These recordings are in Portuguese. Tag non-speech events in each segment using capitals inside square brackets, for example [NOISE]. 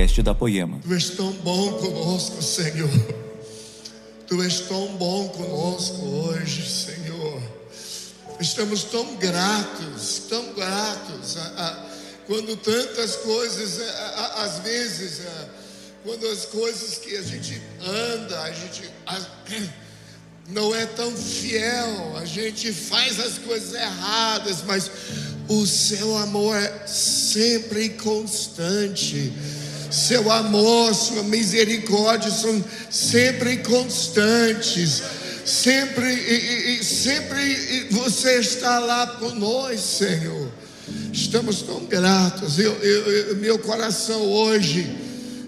podcast da Poema. Tu és tão bom conosco, Senhor. Tu és tão bom conosco hoje, Senhor. Estamos tão gratos, tão gratos. A, a, quando tantas coisas, a, às vezes, quando as coisas que a gente anda, a gente [COUGHS] não é tão fiel, a gente faz as coisas erradas, mas o seu amor é sempre constante. Seu amor, sua misericórdia são sempre constantes. Sempre e, e, sempre você está lá por nós, Senhor. Estamos tão gratos. Eu, eu, eu, meu coração hoje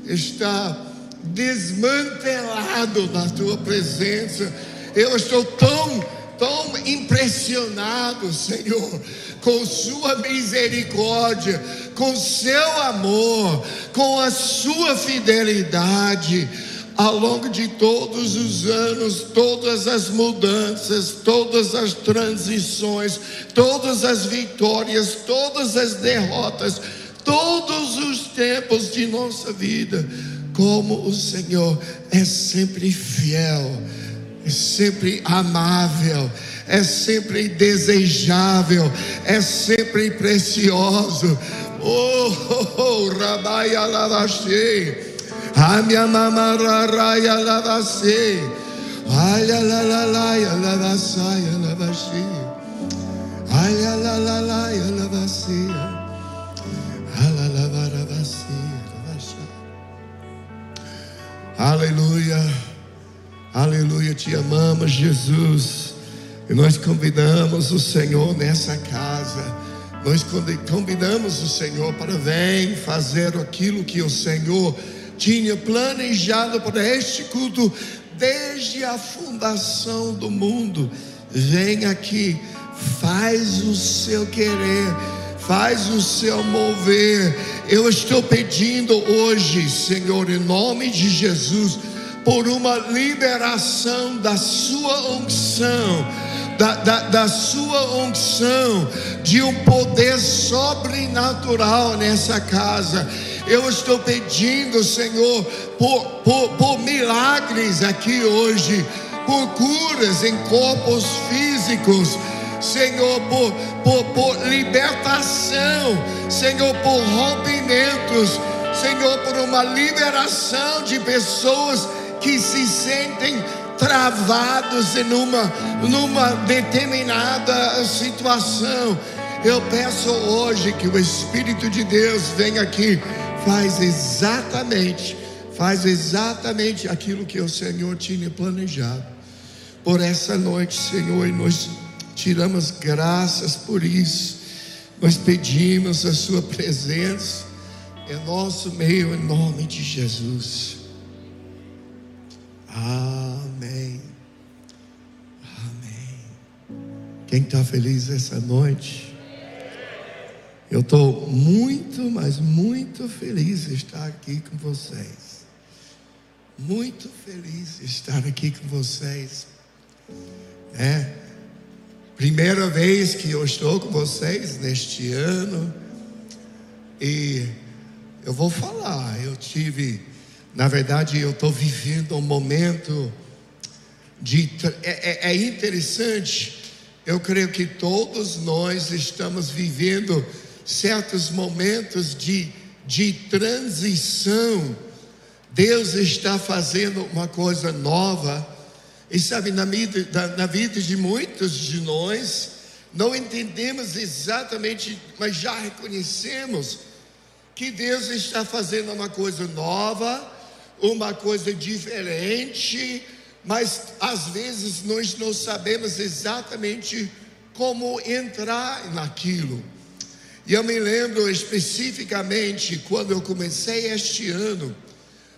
está desmantelado na tua presença. Eu estou tão, tão impressionado, Senhor, com Sua misericórdia, com Seu amor, com a Sua fidelidade. Ao longo de todos os anos, todas as mudanças, todas as transições, todas as vitórias, todas as derrotas, todos os tempos de nossa vida, como o Senhor é sempre fiel, é sempre amável, é sempre desejável, é sempre precioso. Oh, oh, oh Rabaia Lavachei, Amia Mamararaia Lavacei, Olha la la la ya lavasaia lavachei, Olha la la la ya lavacei, Ala lavaravacei, lavachei. Aleluia, aleluia, te amamos, Jesus. E nós convidamos o Senhor nessa casa. Nós convidamos o Senhor para vir fazer aquilo que o Senhor tinha planejado para este culto desde a fundação do mundo. Vem aqui, faz o seu querer, faz o seu mover. Eu estou pedindo hoje, Senhor, em nome de Jesus, por uma liberação da sua unção da, da, da sua unção, de um poder sobrenatural nessa casa. Eu estou pedindo, Senhor, por, por, por milagres aqui hoje, por curas em corpos físicos. Senhor, por, por, por libertação, Senhor, por rompimentos, Senhor, por uma liberação de pessoas que se sentem travados em uma, numa determinada situação. Eu peço hoje que o Espírito de Deus venha aqui, faz exatamente, faz exatamente aquilo que o Senhor tinha planejado. Por essa noite, Senhor, e nós tiramos graças por isso. Nós pedimos a Sua presença em nosso meio, em nome de Jesus. Amém. Amém. Quem está feliz essa noite? Eu estou muito, mas muito feliz de estar aqui com vocês. Muito feliz de estar aqui com vocês. É. Primeira vez que eu estou com vocês neste ano. E eu vou falar, eu tive na verdade, eu estou vivendo um momento de. É, é, é, interessante, eu creio que todos nós estamos vivendo certos momentos de, de transição. Deus está fazendo uma coisa nova. E sabe, na vida, na vida de muitos de nós, não entendemos exatamente, mas já reconhecemos que Deus está fazendo uma coisa nova uma coisa diferente, mas às vezes nós não sabemos exatamente como entrar naquilo. E eu me lembro especificamente quando eu comecei este ano,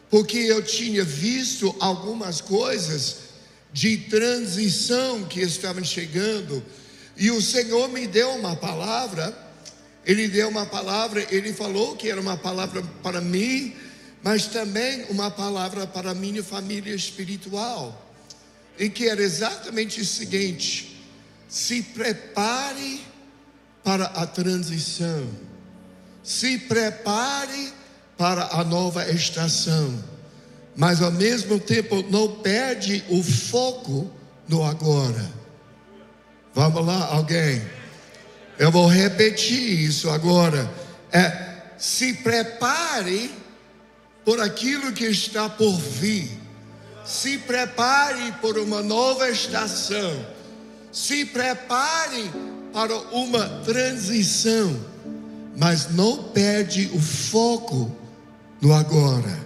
porque eu tinha visto algumas coisas de transição que estavam chegando, e o Senhor me deu uma palavra, Ele deu uma palavra, Ele falou que era uma palavra para mim, mas também uma palavra para a minha família espiritual, e que era exatamente o seguinte: se prepare para a transição, se prepare para a nova estação, mas ao mesmo tempo não perde o foco no agora. Vamos lá, alguém? Eu vou repetir isso agora. É, se prepare por aquilo que está por vir. Se prepare por uma nova estação. Se prepare para uma transição. Mas não perde o foco no agora.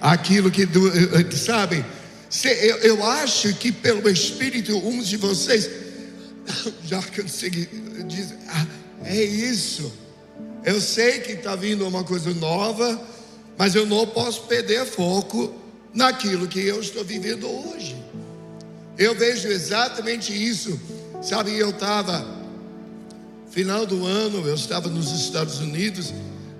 Aquilo que, eh, eh, sabe, eu acho que pelo Espírito, uns de vocês [LAUGHS] já consegui dizer, ah, é isso. Eu sei que está vindo uma coisa nova, mas eu não posso perder foco naquilo que eu estou vivendo hoje. Eu vejo exatamente isso. Sabe, eu estava, final do ano, eu estava nos Estados Unidos.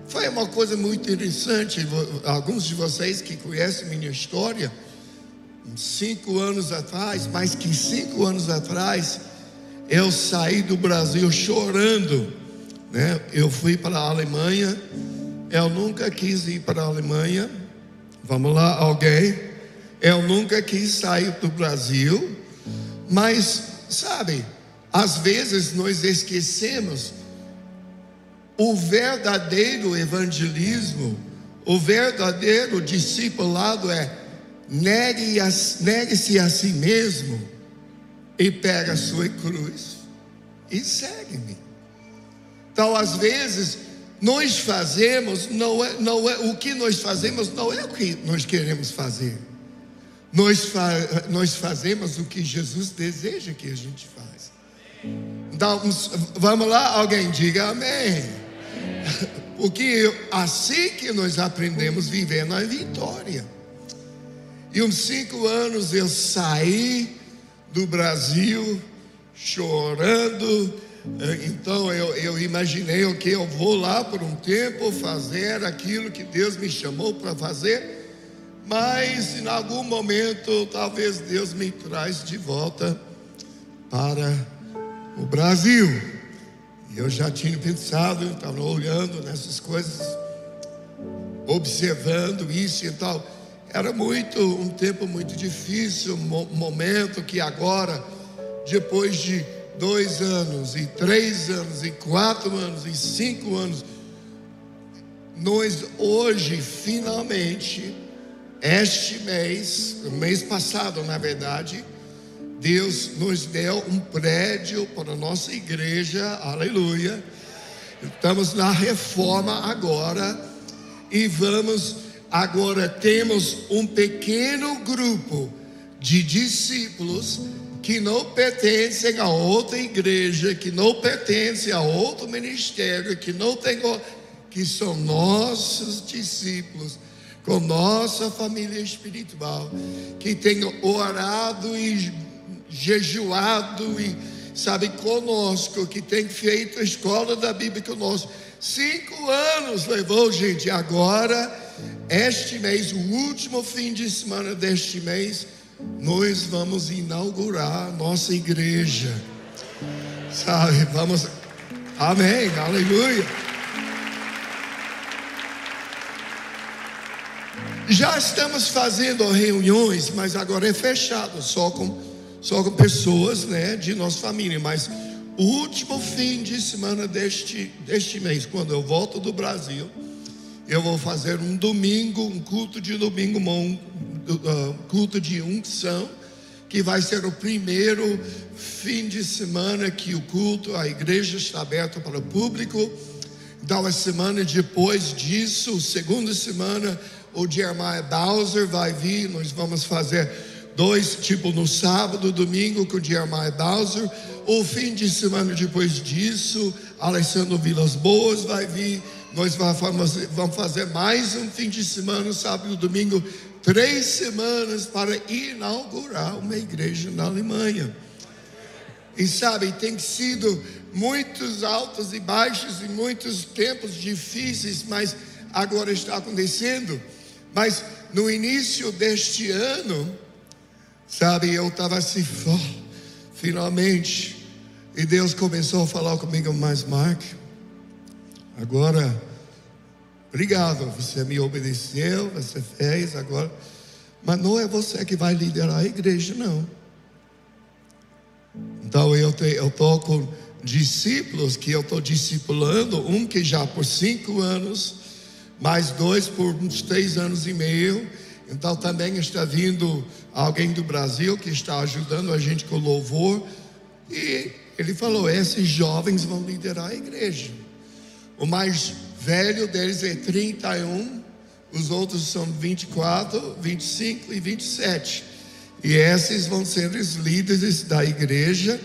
Foi uma coisa muito interessante. Alguns de vocês que conhecem minha história, cinco anos atrás, mais que cinco anos atrás, eu saí do Brasil chorando. Né? Eu fui para a Alemanha. Eu nunca quis ir para a Alemanha. Vamos lá, alguém? Eu nunca quis sair do Brasil. Mas, sabe, às vezes nós esquecemos o verdadeiro evangelismo, o verdadeiro discipulado é negue-se negue a si mesmo e pega a sua cruz e segue-me. Então, às vezes, nós fazemos, não é, não é, o que nós fazemos não é o que nós queremos fazer. Nós, fa, nós fazemos o que Jesus deseja que a gente faz. Então, vamos lá, alguém diga amém. [LAUGHS] Porque assim que nós aprendemos a vitória. E uns cinco anos eu saí do Brasil, chorando. Então eu, eu imaginei o que eu vou lá por um tempo fazer aquilo que Deus me chamou para fazer, mas em algum momento talvez Deus me traz de volta para o Brasil. Eu já tinha pensado, estava olhando nessas coisas, observando isso e tal. Era muito um tempo muito difícil, um momento que agora, depois de dois anos, e três anos, e quatro anos, e cinco anos, nós hoje finalmente, este mês, mês passado, na verdade, Deus nos deu um prédio para a nossa igreja, aleluia. Estamos na reforma agora e vamos Agora temos um pequeno grupo de discípulos que não pertencem a outra igreja, que não pertencem a outro ministério, que não tem que são nossos discípulos, com nossa família espiritual, que tem orado e jejuado e sabe conosco, que tem feito a escola da Bíblia conosco. Cinco anos levou, gente, agora este mês, o último fim de semana deste mês, nós vamos inaugurar nossa igreja. Sabe, vamos. Amém, aleluia. Já estamos fazendo reuniões, mas agora é fechado, só com, só com pessoas né, de nossa família. Mas o último fim de semana deste, deste mês, quando eu volto do Brasil, eu vou fazer um domingo, um culto de domingo, culto de unção, que vai ser o primeiro fim de semana que o culto, a igreja está aberta para o público. Então, a semana depois disso, segunda semana, o Jeremiah Bowser vai vir, nós vamos fazer dois, tipo no sábado, domingo com o Jeremiah Bowser. O fim de semana depois disso, Alessandro Vilas Boas vai vir nós vamos fazer mais um fim de semana, sábado e domingo, três semanas para inaugurar uma igreja na Alemanha. E sabe, tem sido muitos altos e baixos e muitos tempos difíceis, mas agora está acontecendo. Mas no início deste ano, sabe, eu estava assim, oh, finalmente, e Deus começou a falar comigo mais, Mark. Agora obrigado, você me obedeceu, você fez agora. Mas não é você que vai liderar a igreja, não. Então eu estou com discípulos que eu estou discipulando, um que já por cinco anos, mais dois por uns três anos e meio. Então também está vindo alguém do Brasil que está ajudando a gente com louvor. E ele falou: esses jovens vão liderar a igreja. O mais velho deles é 31, os outros são 24, 25 e 27. E esses vão ser os líderes da igreja.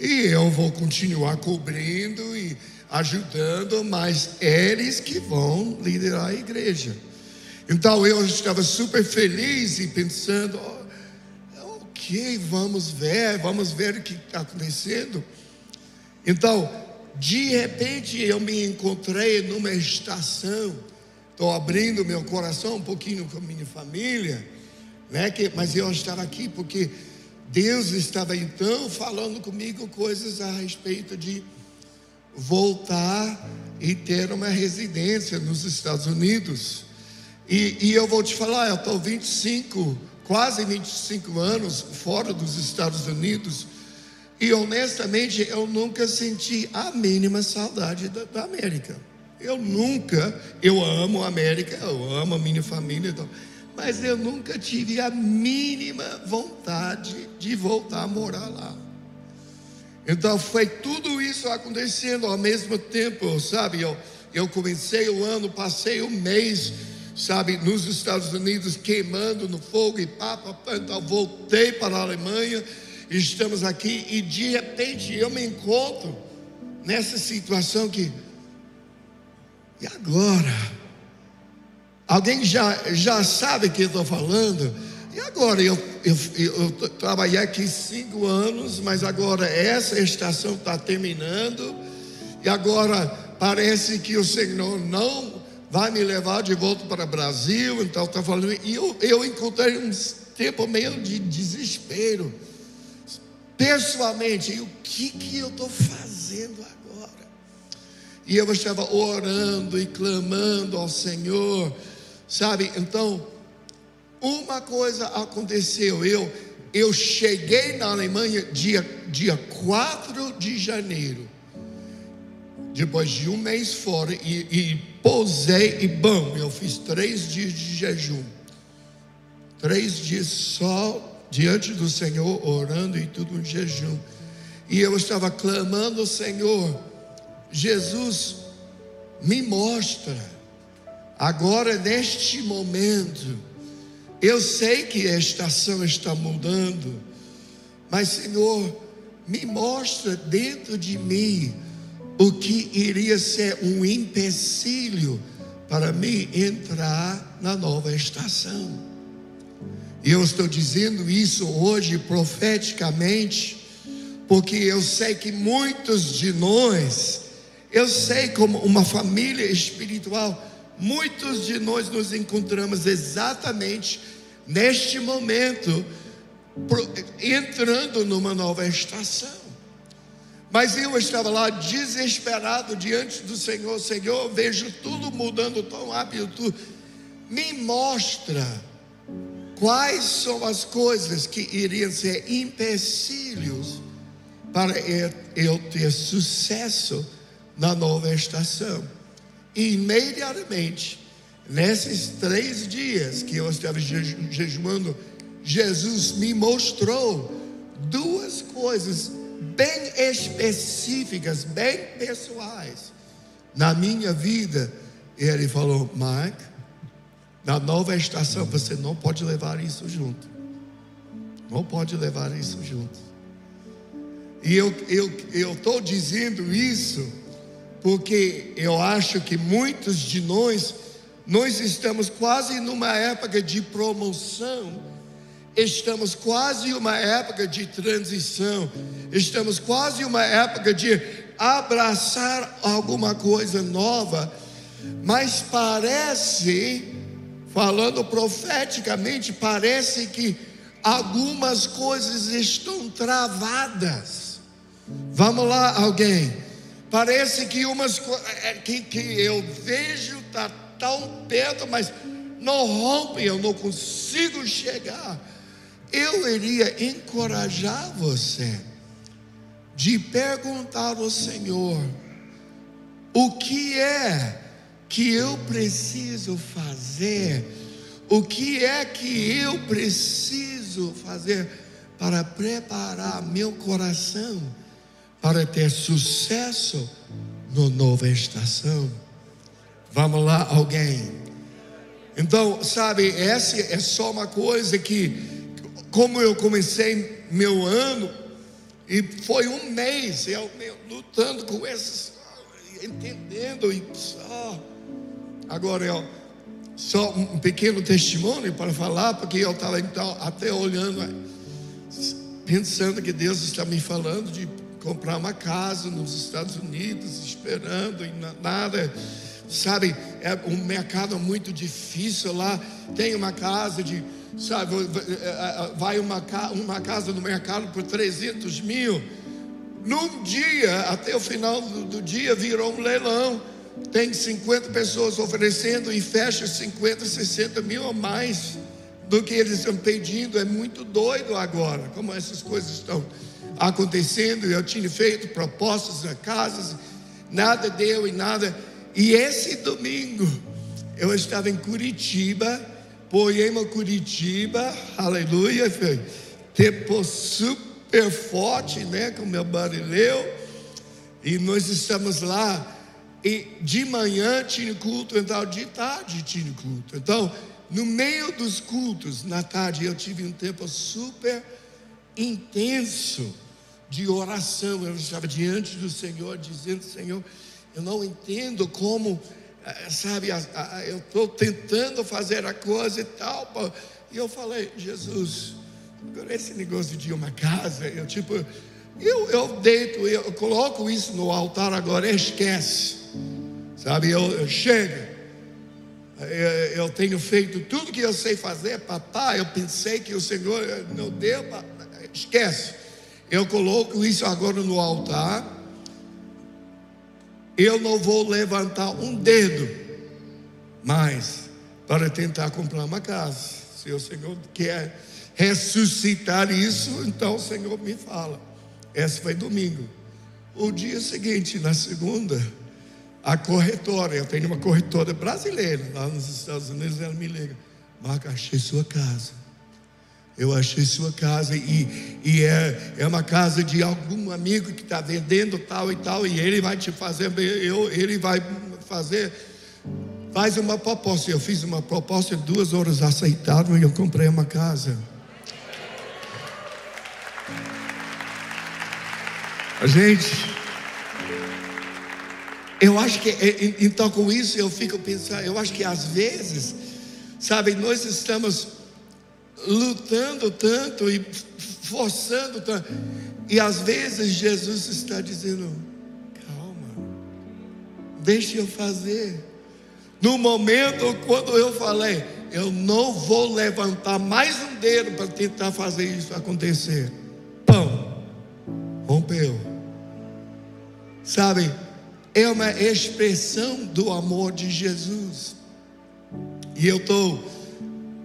E eu vou continuar cobrindo e ajudando, mas eles que vão liderar a igreja. Então eu estava super feliz e pensando, oh, ok, vamos ver, vamos ver o que está acontecendo. Então, de repente eu me encontrei numa estação, estou abrindo meu coração um pouquinho com a minha família né? Que, mas eu estava aqui porque Deus estava então falando comigo coisas a respeito de voltar e ter uma residência nos Estados Unidos. E, e eu vou te falar, eu estou 25, quase 25 anos fora dos Estados Unidos. E honestamente, eu nunca senti a mínima saudade da, da América. Eu nunca, eu amo a América, eu amo a minha família. Então, mas eu nunca tive a mínima vontade de voltar a morar lá. Então foi tudo isso acontecendo ao mesmo tempo, sabe? Eu, eu comecei o ano, passei um mês, sabe, nos Estados Unidos queimando no fogo e pá, pá, pá, então voltei para a Alemanha, estamos aqui e de repente eu me encontro nessa situação que, e agora? Alguém já, já sabe que eu estou falando? E agora, eu, eu, eu, eu trabalhei aqui cinco anos, mas agora essa estação está terminando, e agora parece que o Senhor não vai me levar de volta para o Brasil, então está falando, e eu, eu encontrei um tempo meio de desespero, pessoalmente, e o que, que eu estou fazendo agora? E eu estava orando e clamando ao Senhor, Sabe? Então, uma coisa aconteceu. Eu eu cheguei na Alemanha dia, dia 4 de janeiro. Depois de um mês fora e, e pousei e bom, eu fiz três dias de jejum. Três dias só diante do Senhor, orando e tudo em jejum. E eu estava clamando ao Senhor, Jesus, me mostra Agora, neste momento, eu sei que a estação está mudando, mas, Senhor, me mostra dentro de mim o que iria ser um empecilho para mim entrar na nova estação. E eu estou dizendo isso hoje profeticamente, porque eu sei que muitos de nós, eu sei como uma família espiritual, Muitos de nós nos encontramos exatamente neste momento, entrando numa nova estação. Mas eu estava lá desesperado diante do Senhor, Senhor, vejo tudo mudando tão rápido. Me mostra quais são as coisas que iriam ser empecilhos para eu ter sucesso na nova estação. E imediatamente, nesses três dias que eu estava jejuando, Jesus me mostrou duas coisas bem específicas, bem pessoais na minha vida. E ele falou: Mike, na nova estação você não pode levar isso junto. Não pode levar isso junto. E eu estou eu, dizendo isso porque eu acho que muitos de nós, nós estamos quase numa época de promoção, estamos quase uma época de transição, estamos quase uma época de abraçar alguma coisa nova, mas parece, falando profeticamente, parece que algumas coisas estão travadas. Vamos lá, alguém Parece que umas é, que, que eu vejo está tão perto, mas não rompe, eu não consigo chegar. Eu iria encorajar você de perguntar ao Senhor o que é que eu preciso fazer, o que é que eu preciso fazer para preparar meu coração para ter sucesso no nova estação. Vamos lá, alguém. Então, sabe, essa é só uma coisa que, como eu comecei meu ano, e foi um mês eu, lutando com esses, entendendo e só. Agora eu só um pequeno testemunho para falar, porque eu estava então até olhando pensando que Deus está me falando de comprar uma casa nos Estados Unidos, esperando e nada. Sabe, é um mercado muito difícil lá. Tem uma casa de, sabe, é, é, vai uma, uma casa no mercado por 300 mil. Num dia, até o final do, do dia, virou um leilão. Tem 50 pessoas oferecendo e fecha 50, 60 mil ou mais do que eles estão pedindo. É muito doido agora, como essas coisas estão acontecendo. Eu tinha feito propostas a casas, nada deu e nada. E esse domingo eu estava em Curitiba, Poema Curitiba, aleluia, foi tempo super forte, né, com meu barileu. E nós estamos lá. E de manhã tinha culto, então de tarde tinha culto. Então, no meio dos cultos, na tarde, eu tive um tempo super intenso de oração. Eu estava diante do Senhor, dizendo: Senhor, eu não entendo como, eh, sabe, eu estou tentando fazer a coisa e tal. E eu falei: Jesus, agora esse negócio de uma casa, eu tipo, eu, eu deito, eu coloco isso no altar agora, esquece, sabe, eu, eu chego eu tenho feito tudo que eu sei fazer, papai. Eu pensei que o Senhor não deu, esquece. Eu coloco isso agora no altar. Eu não vou levantar um dedo mais para tentar comprar uma casa. Se o Senhor quer ressuscitar isso, então o Senhor me fala. Esse foi domingo. O dia seguinte, na segunda, a corretora, eu tenho uma corretora brasileira lá nos Estados Unidos, ela me liga, Marco, achei sua casa. Eu achei sua casa e, e é, é uma casa de algum amigo que está vendendo tal e tal, e ele vai te fazer, eu, ele vai fazer, faz uma proposta. Eu fiz uma proposta, duas horas aceitaram e eu comprei uma casa. Gente eu acho que, é, é, então com isso eu fico pensando, eu acho que às vezes, sabe, nós estamos lutando tanto e forçando tanto, e às vezes Jesus está dizendo: calma, deixe eu fazer. No momento quando eu falei, eu não vou levantar mais um dedo para tentar fazer isso acontecer. Pão, rompeu. Sabe? é uma expressão do amor de Jesus. E eu estou,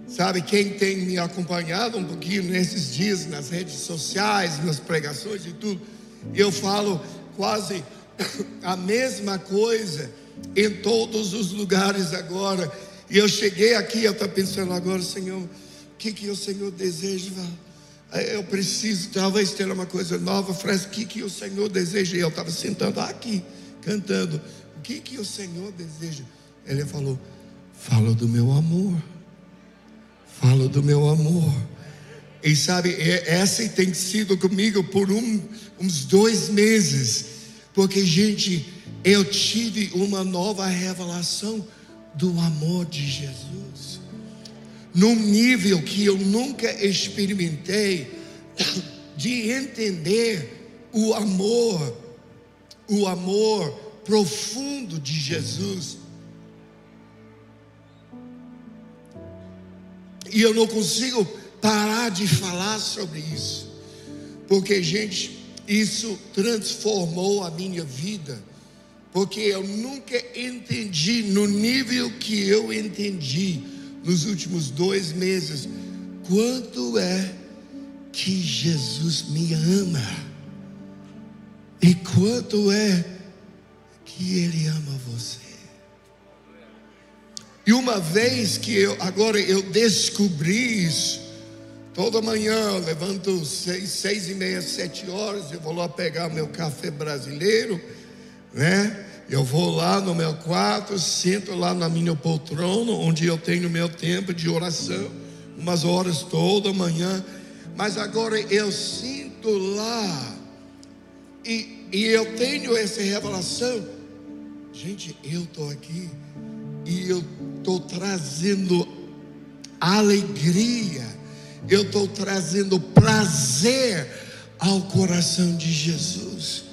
sabe, quem tem me acompanhado um pouquinho nesses dias nas redes sociais, nas pregações e tudo, eu falo quase [COUGHS] a mesma coisa em todos os lugares agora. E eu cheguei aqui, eu estou pensando agora, Senhor, o que, que o Senhor deseja? Eu preciso talvez ter uma coisa nova, fresca, o que, que o Senhor deseja? E eu estava sentando aqui cantando. O que, que o Senhor deseja? Ele falou: Fala do meu amor. Fala do meu amor. E sabe, essa tem sido comigo por um, uns dois meses. Porque, gente, eu tive uma nova revelação do amor de Jesus. Num nível que eu nunca experimentei de entender o amor o amor profundo de Jesus. E eu não consigo parar de falar sobre isso, porque, gente, isso transformou a minha vida porque eu nunca entendi no nível que eu entendi nos últimos dois meses quanto é que Jesus me ama e quanto é que Ele ama você. E uma vez que eu, agora eu descobri isso, toda manhã levanto seis, seis e meia, sete horas, eu vou lá pegar meu café brasileiro, né? Eu vou lá no meu quarto, sento lá na minha poltrona, onde eu tenho meu tempo de oração, umas horas toda manhã. Mas agora eu sinto lá, e, e eu tenho essa revelação. Gente, eu estou aqui e eu estou trazendo alegria, eu estou trazendo prazer ao coração de Jesus.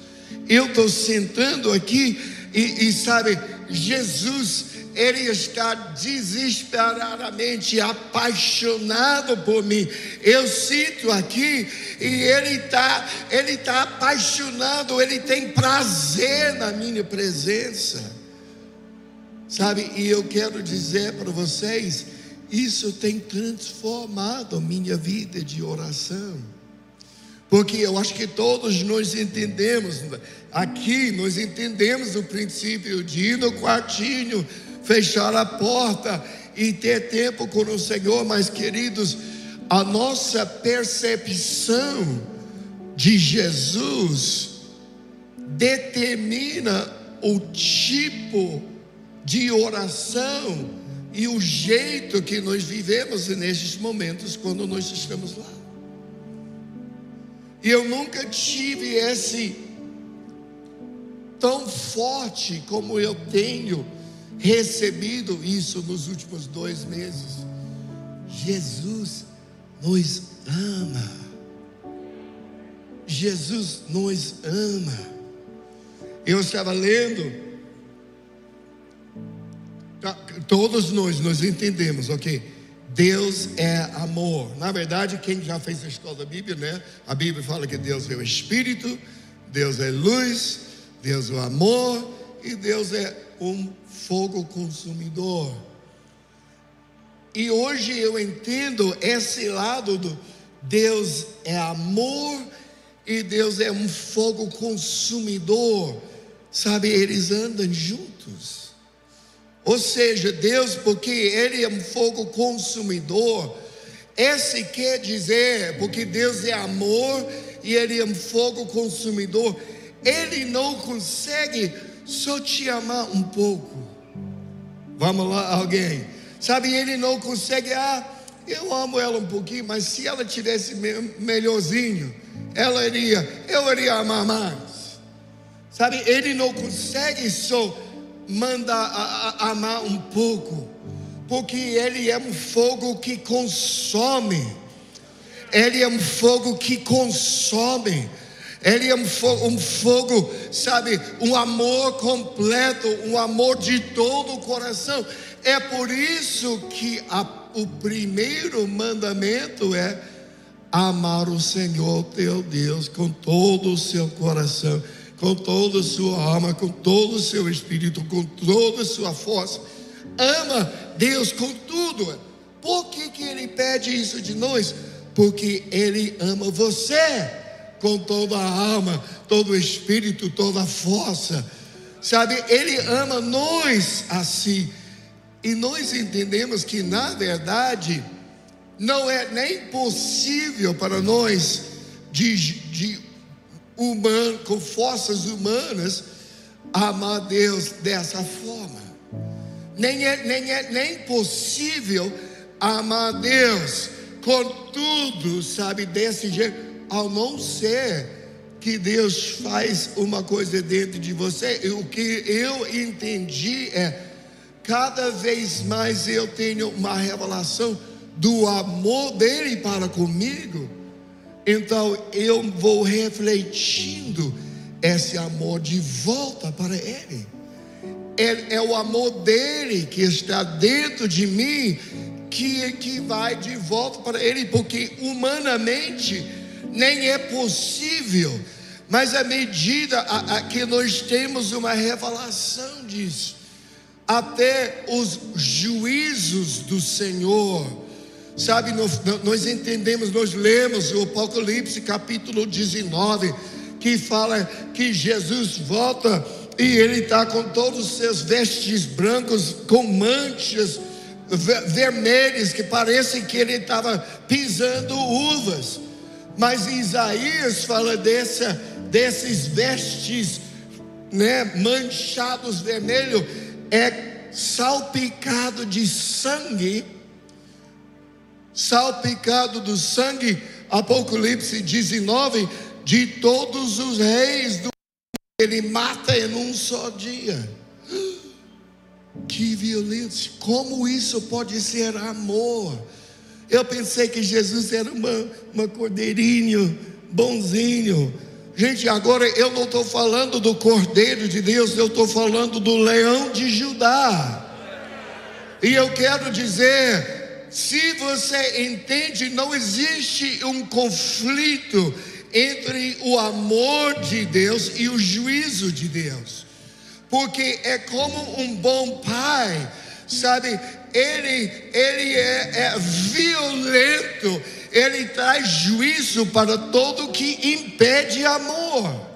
Eu estou sentando aqui e, e sabe, Jesus, ele está desesperadamente apaixonado por mim. Eu sinto aqui e ele está, ele está apaixonado, ele tem prazer na minha presença. Sabe, e eu quero dizer para vocês, isso tem transformado a minha vida de oração. Porque eu acho que todos nós entendemos, aqui nós entendemos o princípio de ir no quartinho, fechar a porta e ter tempo com o Senhor, mas queridos, a nossa percepção de Jesus determina o tipo de oração e o jeito que nós vivemos nesses momentos quando nós estamos lá. E eu nunca tive esse tão forte como eu tenho recebido isso nos últimos dois meses. Jesus nos ama. Jesus nos ama. Eu estava lendo Tá, todos nós, nós entendemos, ok? Deus é amor. Na verdade, quem já fez a escola da Bíblia, né? A Bíblia fala que Deus é o Espírito, Deus é luz, Deus é o amor e Deus é um fogo consumidor. E hoje eu entendo esse lado do Deus é amor e Deus é um fogo consumidor. Sabe, eles andam juntos. Ou seja, Deus, porque Ele é um fogo consumidor, esse quer dizer, porque Deus é amor e Ele é um fogo consumidor, Ele não consegue só te amar um pouco. Vamos lá, alguém. Sabe, Ele não consegue, ah, eu amo ela um pouquinho, mas se ela tivesse melhorzinho, ela iria, eu iria amar mais. Sabe, Ele não consegue só manda a, a, amar um pouco, porque Ele é um fogo que consome, Ele é um fogo que consome. Ele é um fogo, um fogo, sabe, um amor completo, um amor de todo o coração. É por isso que a, o primeiro mandamento é amar o Senhor teu Deus com todo o seu coração com toda a sua alma, com todo o seu espírito, com toda a sua força. Ama Deus com tudo. Por que, que Ele pede isso de nós? Porque Ele ama você com toda a alma, todo o espírito, toda a força. Sabe, Ele ama nós assim. E nós entendemos que, na verdade, não é nem possível para nós de, de humano, com forças humanas, amar Deus dessa forma. Nem é, nem é nem possível amar Deus com tudo, sabe, desse jeito, ao não ser que Deus faz uma coisa dentro de você. O que eu entendi é cada vez mais eu tenho uma revelação do amor dele para comigo então eu vou refletindo esse amor de volta para Ele. É, o amor dele que está dentro de mim que, que vai de volta para Ele, porque humanamente nem é possível Mas à medida a, a que nós temos uma revelação disso, até os juízos do Senhor, sabe, nós, nós entendemos, nós lemos o Apocalipse capítulo 19, que fala que Jesus volta e ele está com todos os seus vestes brancos, com manchas vermelhas, que parecem que ele estava pisando uvas. Mas Isaías fala dessa, desses vestes né, manchados vermelho, é salpicado de sangue, salpicado do sangue, Apocalipse 19, de todos os reis do ele mata em um só dia. [GASPS] Que violência! Como isso pode ser amor? Eu pensei que Jesus era uma, uma cordeirinho, bonzinho. Gente, agora eu não estou falando do cordeiro de Deus, eu estou falando do leão de Judá. E eu quero dizer: se você entende, não existe um conflito entre o amor de Deus e o juízo de Deus, porque é como um bom pai, sabe? Ele, ele é, é violento, ele traz juízo para todo que impede amor.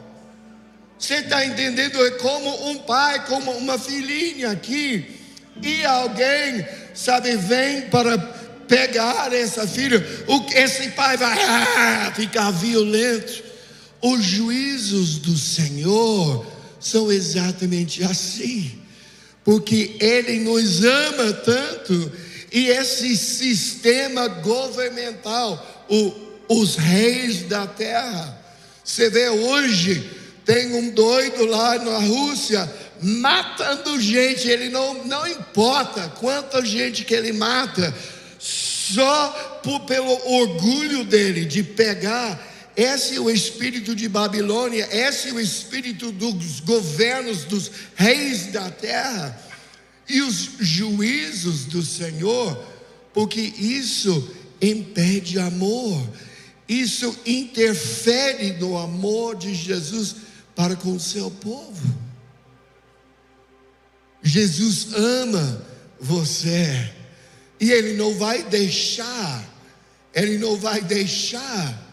Você está entendendo? É como um pai, como uma filhinha aqui, e alguém, sabe, vem para pegar essa filha, esse pai vai ah, ficar violento. Os juízos do Senhor são exatamente assim, porque Ele nos ama tanto, e esse sistema governamental, o, os reis da terra, você vê hoje, tem um doido lá na Rússia matando gente, ele não, não importa quanta gente que ele mata, só por, pelo orgulho dele de pegar. Esse é o espírito de Babilônia, esse é o espírito dos governos, dos reis da terra e os juízos do Senhor, porque isso impede amor, isso interfere no amor de Jesus para com o seu povo. Jesus ama você. E Ele não vai deixar, Ele não vai deixar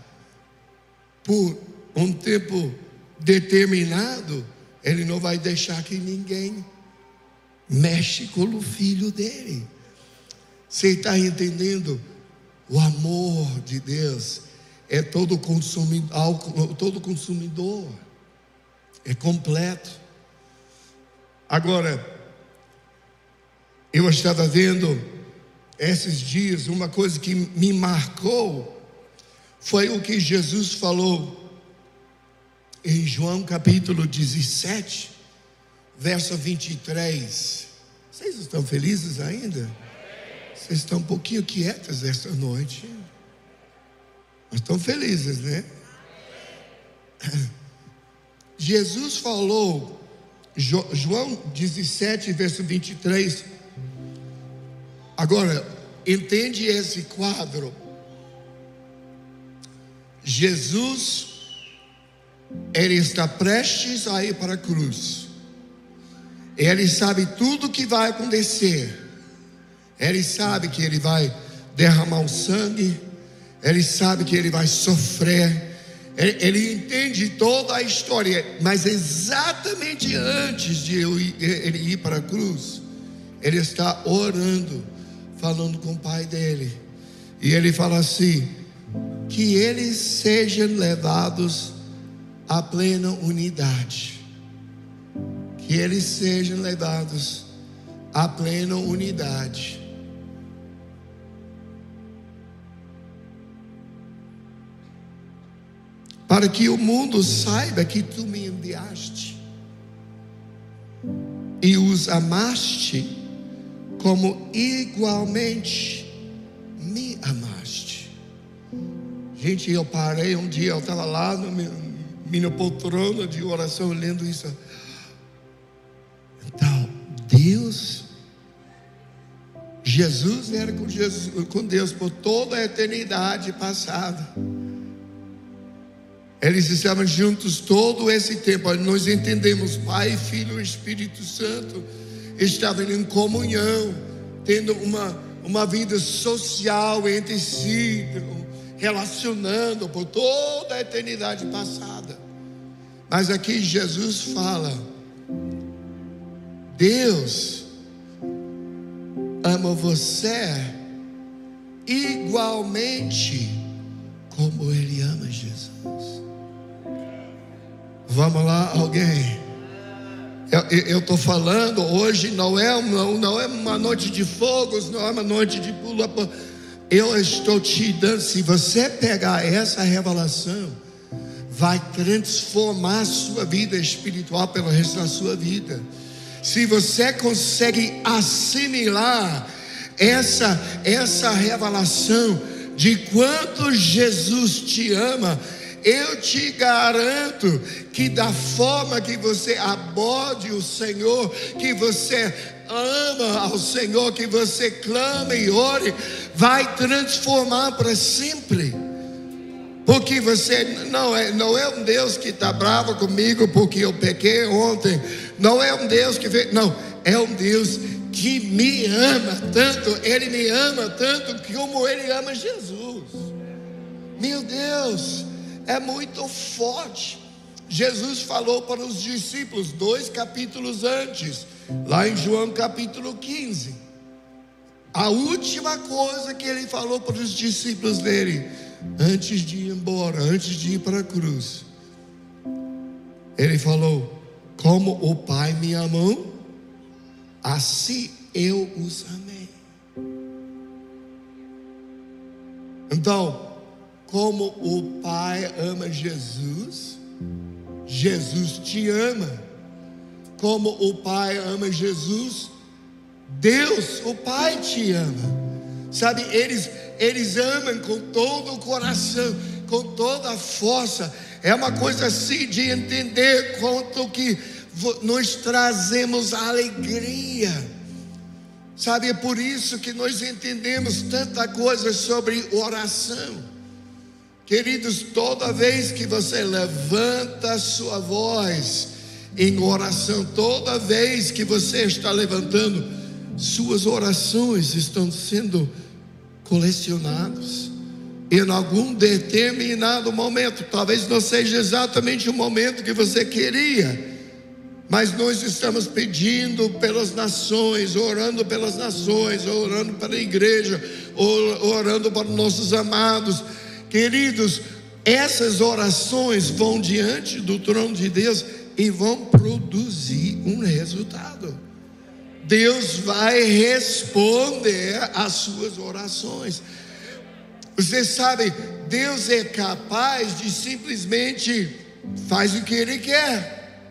por um tempo determinado, Ele não vai deixar que ninguém mexe com o filho dele. Você está entendendo? O amor de Deus é todo consumidor, todo consumidor, é completo. Agora, eu estava vendo esses dias, uma coisa que me marcou foi o que Jesus falou em João capítulo 17, verso 23. Vocês estão felizes ainda? Vocês estão um pouquinho quietas esta noite. Mas estão felizes, né? Jesus falou, João 17, verso 23 Agora, entende esse quadro? Jesus, ele está prestes a ir para a cruz. Ele sabe tudo o que vai acontecer. Ele sabe que ele vai derramar o sangue. Ele sabe que ele vai sofrer. Ele, ele entende toda a história. Mas exatamente antes de ele ir para a cruz, ele está orando falando com o pai dele. E ele fala assim: que eles sejam levados à plena unidade. Que eles sejam levados à plena unidade. Para que o mundo saiba que tu me enviaste e os amaste como igualmente me amaste. Gente, eu parei um dia, eu estava lá na minha poltrona de oração lendo isso. Então, Deus, Jesus era com, Jesus, com Deus por toda a eternidade passada. Eles estavam juntos todo esse tempo. Nós entendemos, Pai, Filho e Espírito Santo estavam em comunhão, tendo uma, uma vida social entre si, relacionando por toda a eternidade passada. Mas aqui Jesus fala: Deus ama você igualmente como Ele ama Jesus. Vamos lá, alguém. Eu estou falando hoje não é, não, não é uma noite de fogos, não é uma noite de pula. Eu estou te dando, se você pegar essa revelação, vai transformar a sua vida espiritual pelo resto da sua vida. Se você consegue assimilar essa essa revelação de quanto Jesus te ama, eu te garanto que da forma que você aborde o Senhor, que você ama ao Senhor, que você clama e ore, vai transformar para sempre. Porque você não é, não é um Deus que está bravo comigo porque eu pequei ontem. Não é um Deus que vê, não, é um Deus que me ama tanto, Ele me ama tanto como Ele ama Jesus. Meu Deus, é muito forte. Jesus falou para os discípulos dois capítulos antes, lá em João capítulo 15. A última coisa que ele falou para os discípulos dele, antes de ir embora, antes de ir para a cruz, ele falou: Como o Pai me amou, assim eu os amei. Então, como o Pai ama Jesus, Jesus te ama. Como o Pai ama Jesus, Deus, o Pai te ama. Sabe, eles eles amam com todo o coração, com toda a força. É uma coisa assim de entender quanto que nós trazemos alegria. Sabe, é por isso que nós entendemos tanta coisa sobre oração. Queridos, toda vez que você levanta a sua voz em oração, toda vez que você está levantando, suas orações estão sendo colecionadas. Em algum determinado momento, talvez não seja exatamente o momento que você queria, mas nós estamos pedindo pelas nações, orando pelas nações, orando pela igreja, orando para nossos amados Queridos, essas orações vão diante do trono de Deus e vão produzir um resultado. Deus vai responder às suas orações. Você sabe, Deus é capaz de simplesmente faz o que Ele quer,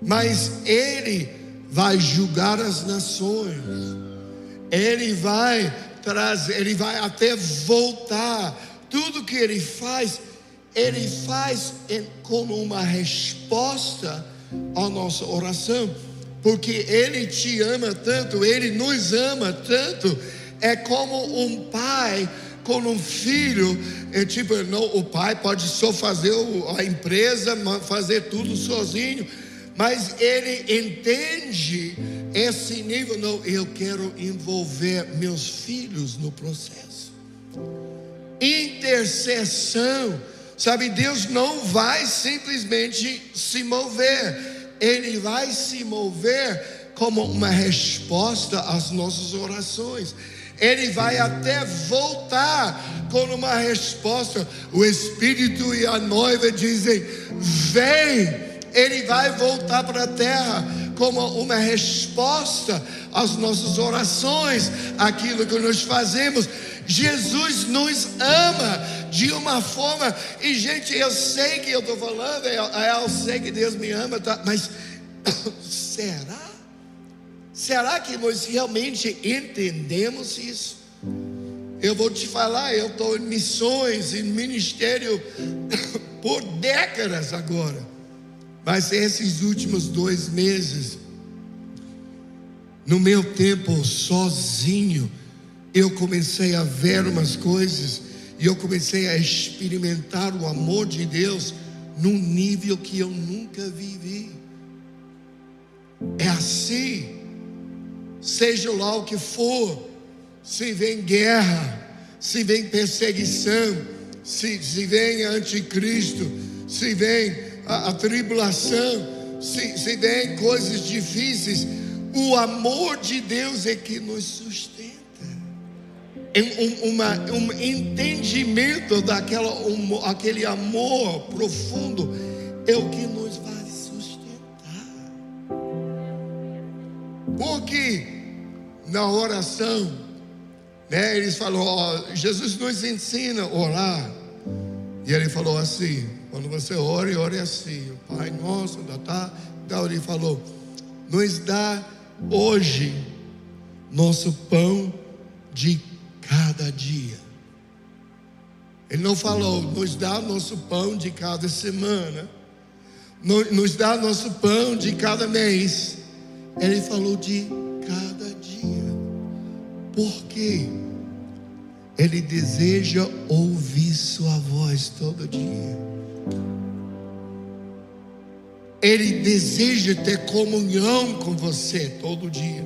mas Ele vai julgar as nações, Ele vai trazer, ele vai até voltar. Tudo que ele faz, ele faz como uma resposta à nossa oração, porque ele te ama tanto, ele nos ama tanto. É como um pai com um filho, é tipo, não, o pai pode só fazer a empresa, fazer tudo sozinho, mas ele entende esse nível, não, eu quero envolver meus filhos no processo. Intercessão, sabe, Deus não vai simplesmente se mover, Ele vai se mover como uma resposta às nossas orações. Ele vai até voltar com uma resposta. O Espírito e a noiva dizem: Vem, ele vai voltar para a terra como uma resposta às nossas orações, aquilo que nós fazemos. Jesus nos ama de uma forma, e gente, eu sei que eu estou falando, eu, eu, sei que Deus me ama, tá, mas [COUGHS] será? Será que nós realmente entendemos isso? Eu vou te falar, eu estou em missões, em ministério [COUGHS] por décadas agora. Mas esses últimos dois meses, no meu tempo sozinho, eu comecei a ver umas coisas E eu comecei a experimentar o amor de Deus num nível que eu nunca vivi. É assim, seja lá o que for, se vem guerra, se vem perseguição, se, se vem anticristo, se vem a, a tribulação, se, se vem coisas difíceis, o amor de Deus é que nos sustenta. Um, uma, um entendimento daquela um, aquele amor profundo é o que nos vai sustentar. Porque na oração, né, eles falaram, ó, Jesus nos ensina a orar. E ele falou assim: quando você ore, ore assim, Pai nosso, tá, tá. Ele falou: nos dá hoje nosso pão de cada dia. Ele não falou, nos dá nosso pão de cada semana, nos dá nosso pão de cada mês. Ele falou de cada dia. Por quê? Ele deseja ouvir Sua voz todo dia. Ele deseja ter comunhão com você todo dia.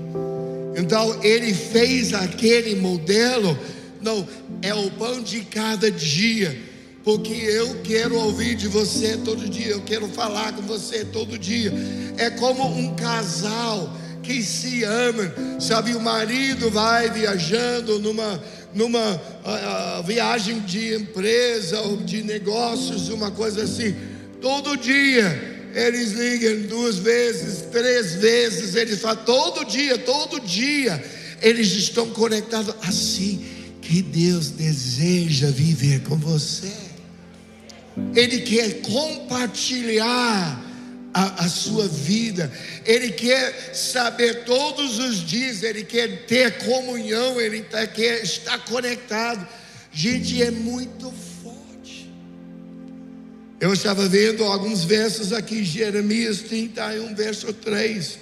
Então ele fez aquele modelo, não, é o pão de cada dia, porque eu quero ouvir de você todo dia, eu quero falar com você todo dia. É como um casal que se ama, sabe? O marido vai viajando numa numa uh, viagem de empresa ou de negócios, uma coisa assim, todo dia eles ligam duas vezes, três vezes, eles falam todo dia, todo dia, eles estão conectados assim que Deus deseja viver com você. Ele quer compartilhar a, a, sua vida, Ele quer saber todos os dias, Ele quer ter comunhão, Ele tá, quer estar conectado. Gente, é muito eu estava vendo alguns versos aqui, Jeremias 31, verso 3.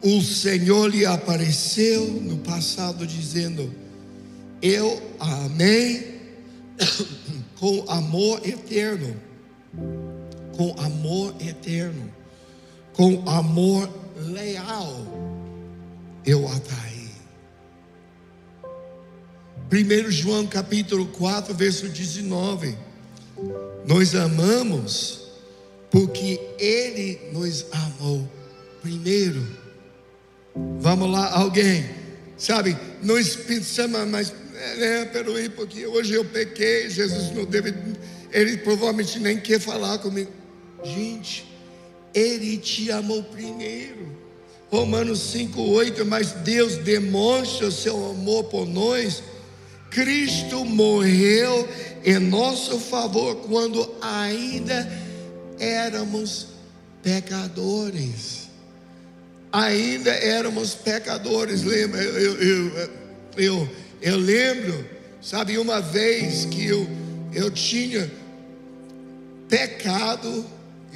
O Senhor lhe apareceu no passado, dizendo: Eu amei [COUGHS] com amor eterno, com amor eterno, com amor leal, eu a traí. 1 João capítulo 4, verso 19. Nós amamos porque Ele nos amou primeiro. Vamos lá, alguém, sabe? Nós pensamos, mas é, peraí, porque hoje eu pequei, Jesus não deve, Ele provavelmente nem quer falar comigo. Gente, Ele te amou primeiro. Romanos 5,8, mas Deus demonstra o seu amor por nós. Cristo morreu em nosso favor quando ainda éramos pecadores. Ainda éramos pecadores. Lembra? Eu, eu, eu, eu, lembro, sabe, uma vez que eu, eu tinha pecado,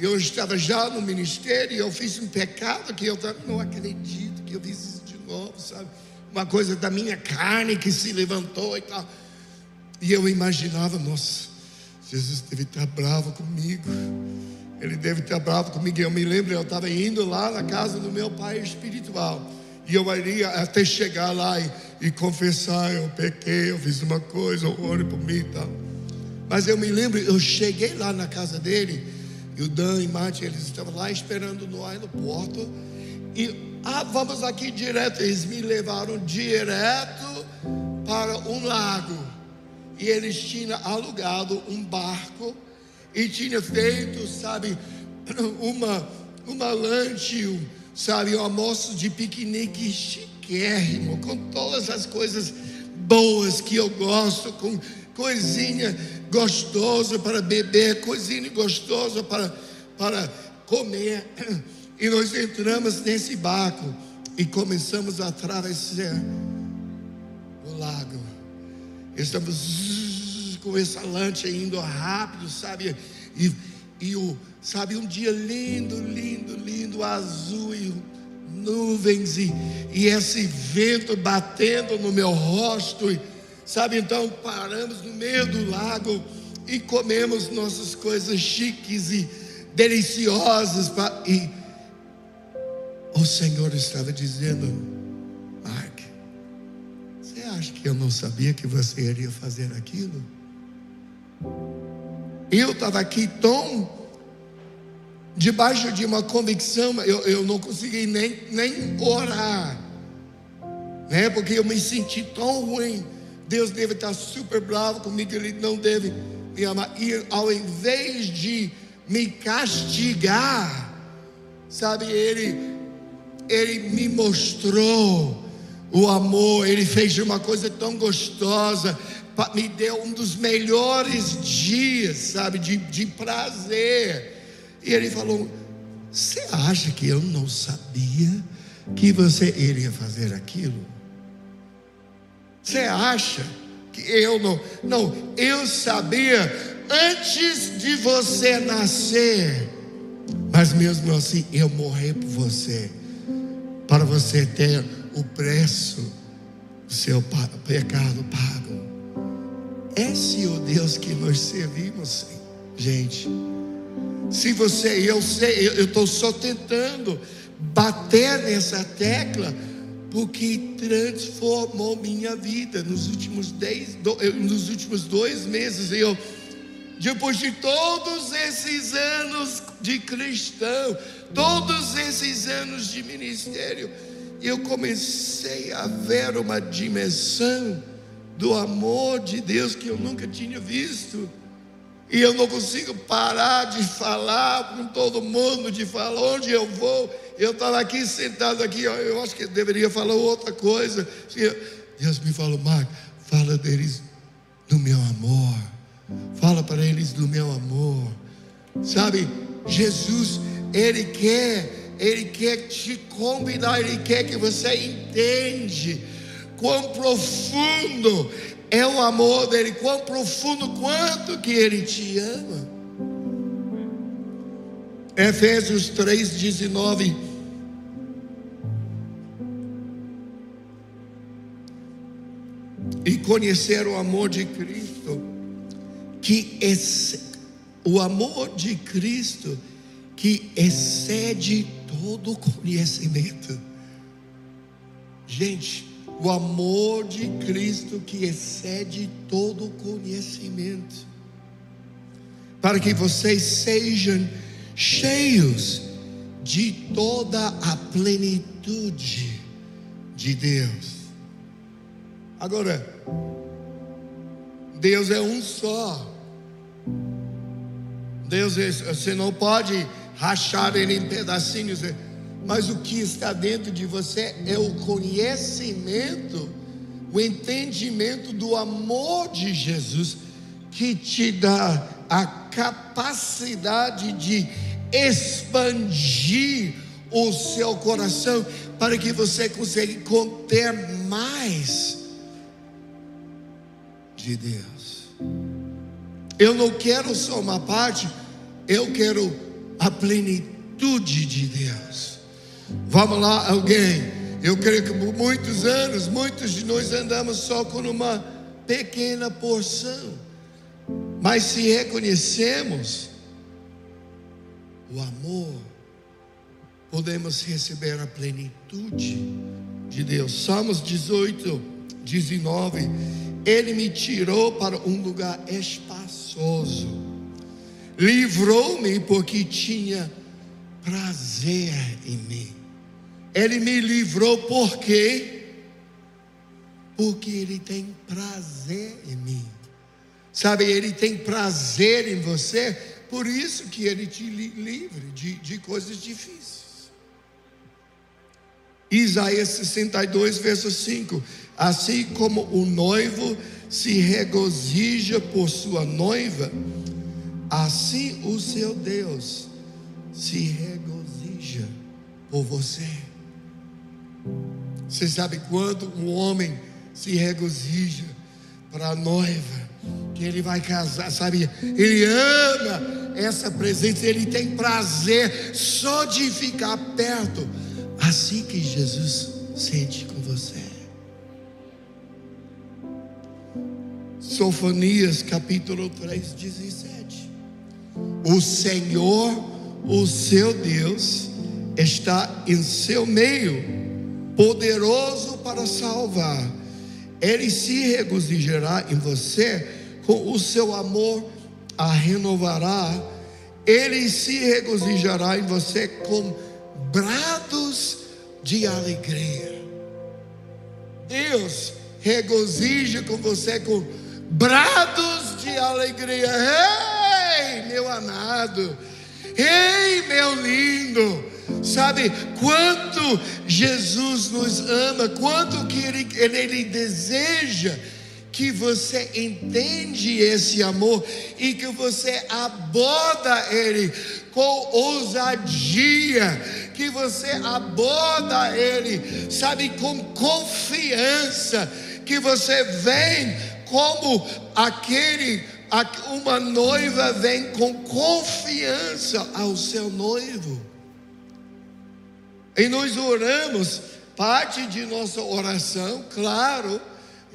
eu estava já no ministério e eu fiz um pecado que eu não acredito que eu fiz isso de novo, sabe? Uma coisa da minha carne que se levantou e tal. E eu imaginava, nossa, Jesus deve estar bravo comigo. Ele deve estar bravo comigo. Eu me lembro, eu estava indo lá na casa do meu pai espiritual. E eu iria até chegar lá e, e confessar: eu pequei, eu fiz uma coisa, ore por mim e tal. Mas eu me lembro, eu cheguei lá na casa dele, e o Dan e o Mate, eles estavam lá esperando no aeroporto. E, ah, vamos aqui direto. Eles me levaram direto para um lago e eles tinham alugado um barco e tinha feito, sabe, [CLEARS THROAT] uma, uma lanche, sabe, um almoço de piquenique chiquérrimo, com todas as coisas boas que eu gosto, com coisinha gostosa para beber, coisinha gostosa para, para comer. E nós entramos nesse barco e começamos a atravessar o lago. Estamos com essa lancha indo rápido, sabe? E, e o, sabe, um dia lindo, lindo, lindo, azul e nuvens e, e esse vento batendo no meu rosto, e, Sabe, então paramos no meio do lago e comemos nossas coisas chiques e deliciosas. E o Senhor estava dizendo, Mark, você acha que eu não sabia que você iria fazer aquilo? Eu estava aqui tão debaixo de uma convicção, eu, eu não consegui nem, nem orar, né? porque eu me senti tão ruim. Deus deve estar super bravo comigo, Ele não deve me amar. E ao invés de me castigar, sabe, Ele, Ele me mostrou o amor, Ele fez uma coisa tão gostosa, me deu um dos melhores dias, sabe, de, de prazer. E Ele falou: Você acha que eu não sabia que você iria fazer aquilo? Você acha que eu não? Não, eu sabia antes de você nascer, mas mesmo assim eu morri por você, para você ter o preço do seu pecado pago. Esse é o Deus que nós servimos, gente. Se você, eu sei, eu estou só tentando bater nessa tecla porque transformou minha vida nos últimos dez, nos últimos dois meses. Eu, depois de todos esses anos de cristão, todos esses anos de ministério, eu comecei a ver uma dimensão do amor de Deus que eu nunca tinha visto. E eu não consigo parar de falar com todo mundo, de falar onde eu vou. Eu estava aqui sentado aqui, eu acho que deveria falar outra coisa. Deus me falou, Marco, fala deles do meu amor. Fala para eles do meu amor. Sabe, Jesus, Ele quer, Ele quer te convidar, Ele quer que você entende quão profundo é o amor dele, quão profundo, quanto que ele te ama. Efésios 3,19. E conhecer o amor de Cristo, que esse, o amor de Cristo que excede todo conhecimento. Gente, o amor de Cristo que excede todo conhecimento, para que vocês sejam cheios de toda a plenitude de Deus. Agora, Deus é um só. Deus, é, você não pode rachar ele em pedacinhos mas o que está dentro de você é o conhecimento, o entendimento do amor de Jesus, que te dá a capacidade de expandir o seu coração para que você consiga conter mais de Deus. Eu não quero só uma parte, eu quero a plenitude de Deus. Vamos lá, alguém. Eu creio que por muitos anos, muitos de nós andamos só com uma pequena porção. Mas se reconhecemos o amor, podemos receber a plenitude de Deus. Salmos 18, 19. Ele me tirou para um lugar espaçoso, livrou-me porque tinha prazer em mim. Ele me livrou por quê? Porque Ele tem prazer em mim. Sabe, Ele tem prazer em você, por isso que Ele te livre de, de coisas difíceis. Isaías 62, verso 5: Assim como o noivo se regozija por sua noiva, assim o seu Deus se regozija por você. Você sabe quando um homem se regozija para a noiva, que ele vai casar, sabe? Ele ama essa presença, ele tem prazer só de ficar perto. Assim que Jesus sente com Sofonias capítulo 3, 17. O Senhor, o seu Deus, está em seu meio, poderoso para salvar. Ele se regozijará em você, com o seu amor a renovará. Ele se regozijará em você com brados de alegria. Deus regozija com você com brados de alegria. Ei, meu amado, ei, meu lindo, sabe quanto Jesus nos ama, quanto que Ele, ele deseja que você entende esse amor e que você aborda ele com ousadia, que você aborda ele, sabe, com confiança, que você vem como aquele, uma noiva vem com confiança ao seu noivo. E nós oramos, parte de nossa oração, claro,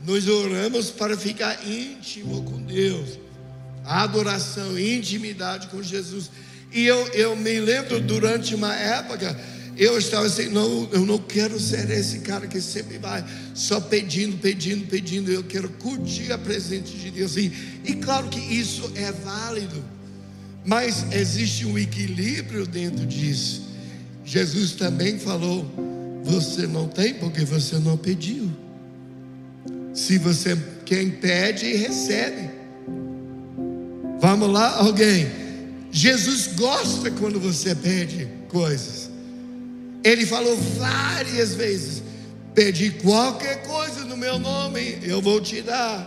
nós oramos para ficar íntimo com Deus, adoração, intimidade com Jesus. E eu, eu me lembro durante uma época, eu estava assim, não, eu não quero ser esse cara que sempre vai só pedindo, pedindo, pedindo. Eu quero curtir a presença de Deus. E, e claro que isso é válido, mas existe um equilíbrio dentro disso. Jesus também falou: você não tem porque você não pediu. Se você quem pede recebe. Vamos lá, alguém. Jesus gosta quando você pede coisas. Ele falou várias vezes: pede qualquer coisa no meu nome, eu vou te dar,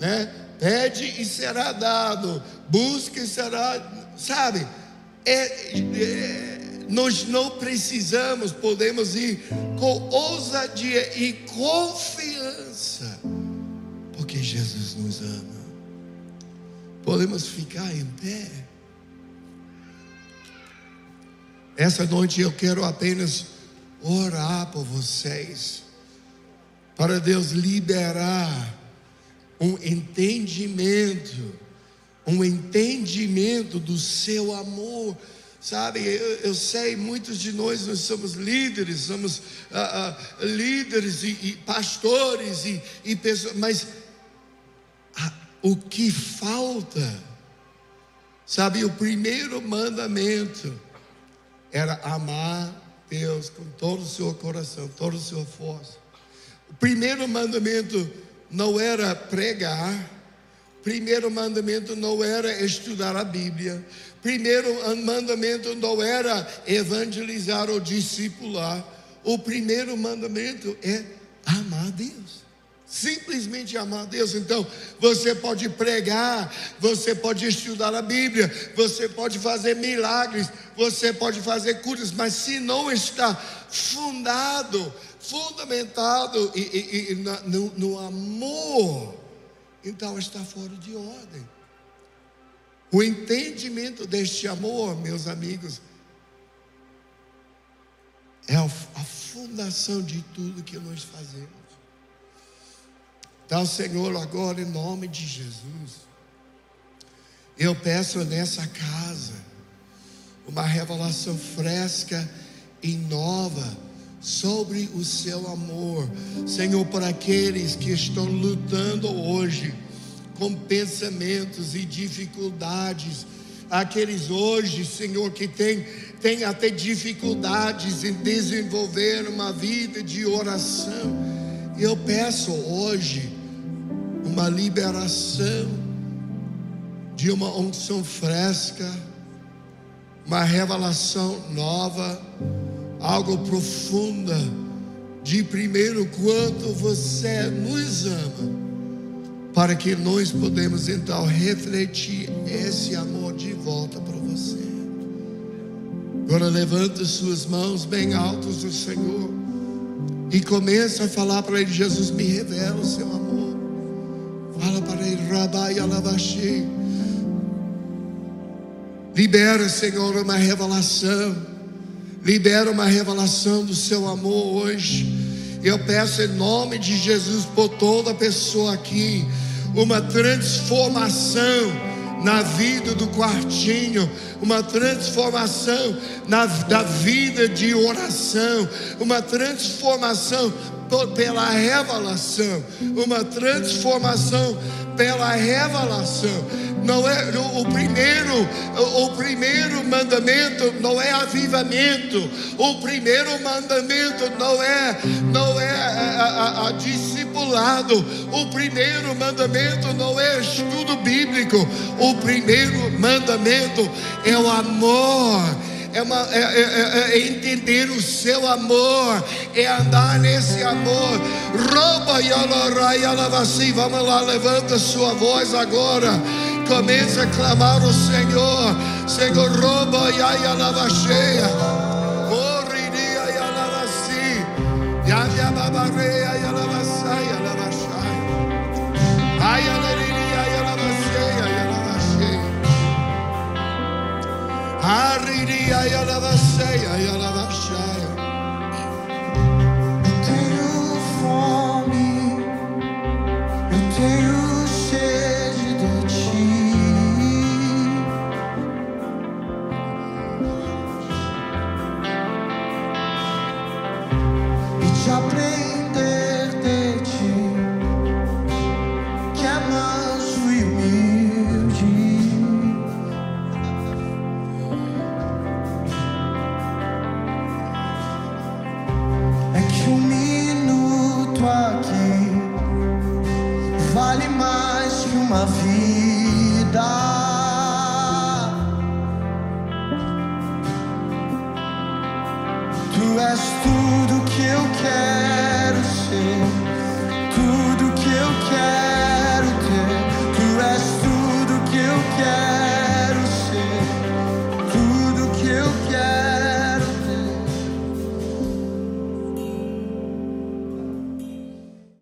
né? Pede e será dado, busque e será, sabe? É, é, nós não precisamos, podemos ir com ousadia e confiança, porque Jesus nos ama. Podemos ficar em pé. Essa noite eu quero apenas orar por vocês, para Deus liberar um entendimento, um entendimento do seu amor. Sabe, eu, eu, sei, muitos de nós nós somos líderes, somos ah, ah, líderes e, e, pastores e, e pessoas, mas o que falta, sabe, o primeiro mandamento era amar Deus com todo o seu coração, toda a sua força. O primeiro mandamento não era pregar, primeiro mandamento não era estudar a Bíblia, primeiro mandamento não era evangelizar ou discipular, o primeiro mandamento é amar Deus simplesmente amar a Deus. Então, você pode pregar, você pode estudar a Bíblia, você pode fazer milagres, você pode fazer curas, mas se não está fundado, fundamentado e, e, e no, no amor, então está fora de ordem. O entendimento deste amor, meus amigos, é a fundação de tudo que nós fazemos. Então, Senhor, agora em nome de Jesus, eu peço nessa casa uma revelação fresca e nova sobre o seu amor, Senhor, para aqueles que estão lutando hoje com pensamentos e dificuldades, aqueles hoje, Senhor, que têm tem até dificuldades em desenvolver uma vida de oração. Eu peço hoje, uma liberação de uma unção fresca, uma revelação nova, algo profunda de primeiro quanto você nos ama, para que nós podemos então refletir esse amor de volta para você. Agora levanta suas mãos bem altas do Senhor e começa a falar para ele: Jesus, me revela o seu amor. Libera, Senhor, uma revelação. Libera uma revelação do seu amor hoje. Eu peço em nome de Jesus por toda pessoa aqui uma transformação na vida do quartinho, uma transformação na, da vida de oração, uma transformação pela revelação, uma transformação pela revelação. Não é o primeiro, o primeiro mandamento não é avivamento. O primeiro mandamento não é não é a, a, a discipulado. O primeiro mandamento não é estudo bíblico. O primeiro mandamento é o amor é, uma, é, é, é, é, entender o seu amor, é andar nesse amor. Rouba e vamos lá, levanta sua voz agora. Comece a clamar o Senhor. Senhor, rouba e cheia. Yamia babareia e a lava sai, a lava sai. Ai a leriria e a lava cheia e a lava cheia. Arriria e a lava ceia